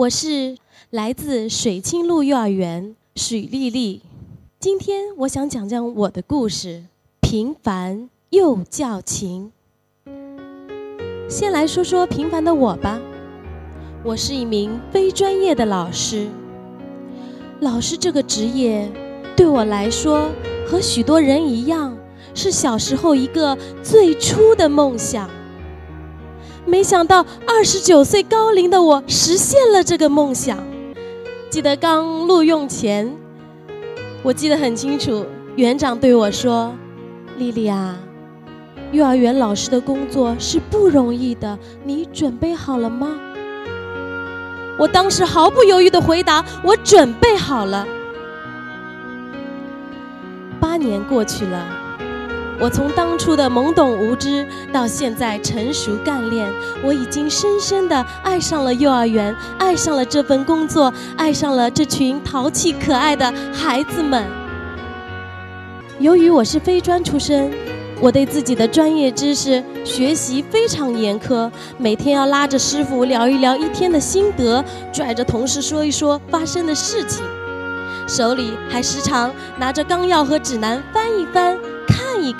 我是来自水清路幼儿园许丽丽。今天我想讲讲我的故事，平凡又叫情。先来说说平凡的我吧，我是一名非专业的老师。老师这个职业，对我来说和许多人一样，是小时候一个最初的梦想。没想到二十九岁高龄的我实现了这个梦想。记得刚录用前，我记得很清楚，园长对我说：“丽丽啊，幼儿园老师的工作是不容易的，你准备好了吗？”我当时毫不犹豫的回答：“我准备好了。”八年过去了。我从当初的懵懂无知到现在成熟干练，我已经深深的爱上了幼儿园，爱上了这份工作，爱上了这群淘气可爱的孩子们。由于我是非专出身，我对自己的专业知识学习非常严苛，每天要拉着师傅聊一聊一天的心得，拽着同事说一说发生的事情，手里还时常拿着纲要和指南翻一翻。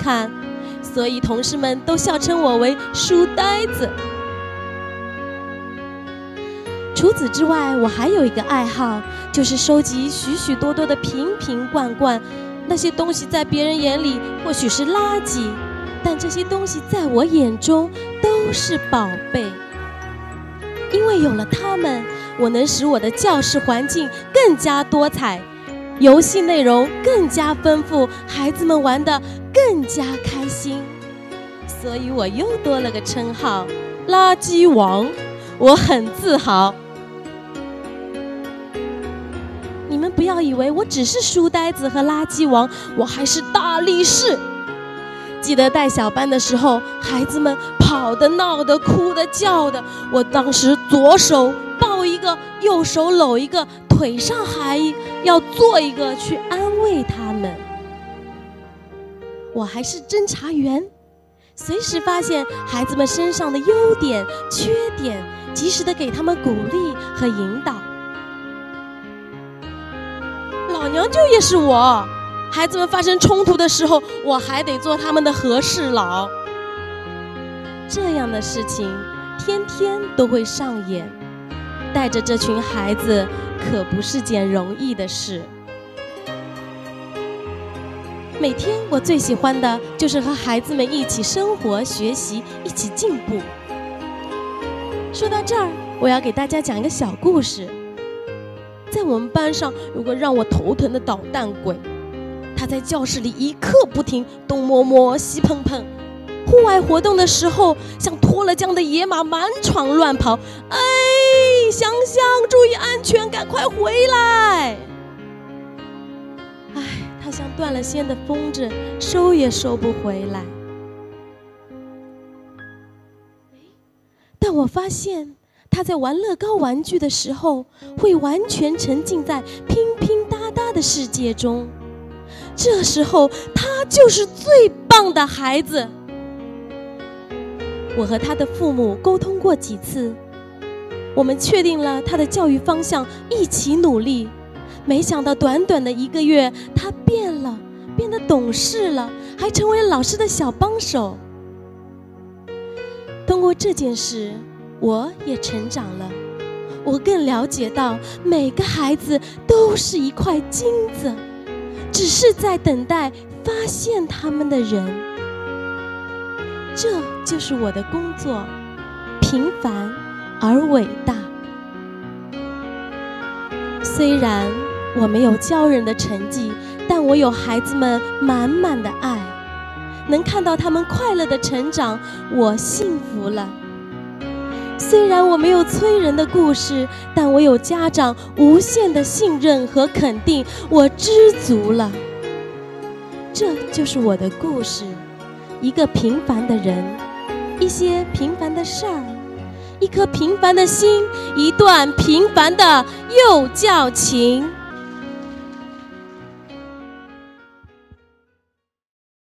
看，所以同事们都笑称我为“书呆子”。除此之外，我还有一个爱好，就是收集许许多多的瓶瓶罐罐。那些东西在别人眼里或许是垃圾，但这些东西在我眼中都是宝贝。因为有了它们，我能使我的教室环境更加多彩。游戏内容更加丰富，孩子们玩得更加开心，所以我又多了个称号——垃圾王，我很自豪。你们不要以为我只是书呆子和垃圾王，我还是大力士。记得带小班的时候，孩子们跑的、闹的、哭的、叫的，我当时左手抱一个，右手搂一个。腿上还要做一个去安慰他们，我还是侦查员，随时发现孩子们身上的优点、缺点，及时的给他们鼓励和引导。老娘舅也是我，孩子们发生冲突的时候，我还得做他们的和事佬。这样的事情天天都会上演，带着这群孩子。可不是件容易的事。每天我最喜欢的就是和孩子们一起生活、学习，一起进步。说到这儿，我要给大家讲一个小故事。在我们班上有个让我头疼的捣蛋鬼，他在教室里一刻不停，东摸摸，西碰碰。户外活动的时候，像脱了缰的野马满场乱跑。哎，香香，注意安全，赶快回来！哎，他像断了线的风筝，收也收不回来。但我发现他在玩乐高玩具的时候，会完全沉浸在拼拼搭搭的世界中。这时候，他就是最棒的孩子。我和他的父母沟通过几次，我们确定了他的教育方向，一起努力。没想到短短的一个月，他变了，变得懂事了，还成为老师的小帮手。通过这件事，我也成长了，我更了解到每个孩子都是一块金子，只是在等待发现他们的人。这就是我的工作，平凡而伟大。虽然我没有骄人的成绩，但我有孩子们满满的爱，能看到他们快乐的成长，我幸福了。虽然我没有催人的故事，但我有家长无限的信任和肯定，我知足了。这就是我的故事。一个平凡的人，一些平凡的事儿，一颗平凡的心，一段平凡的幼教情。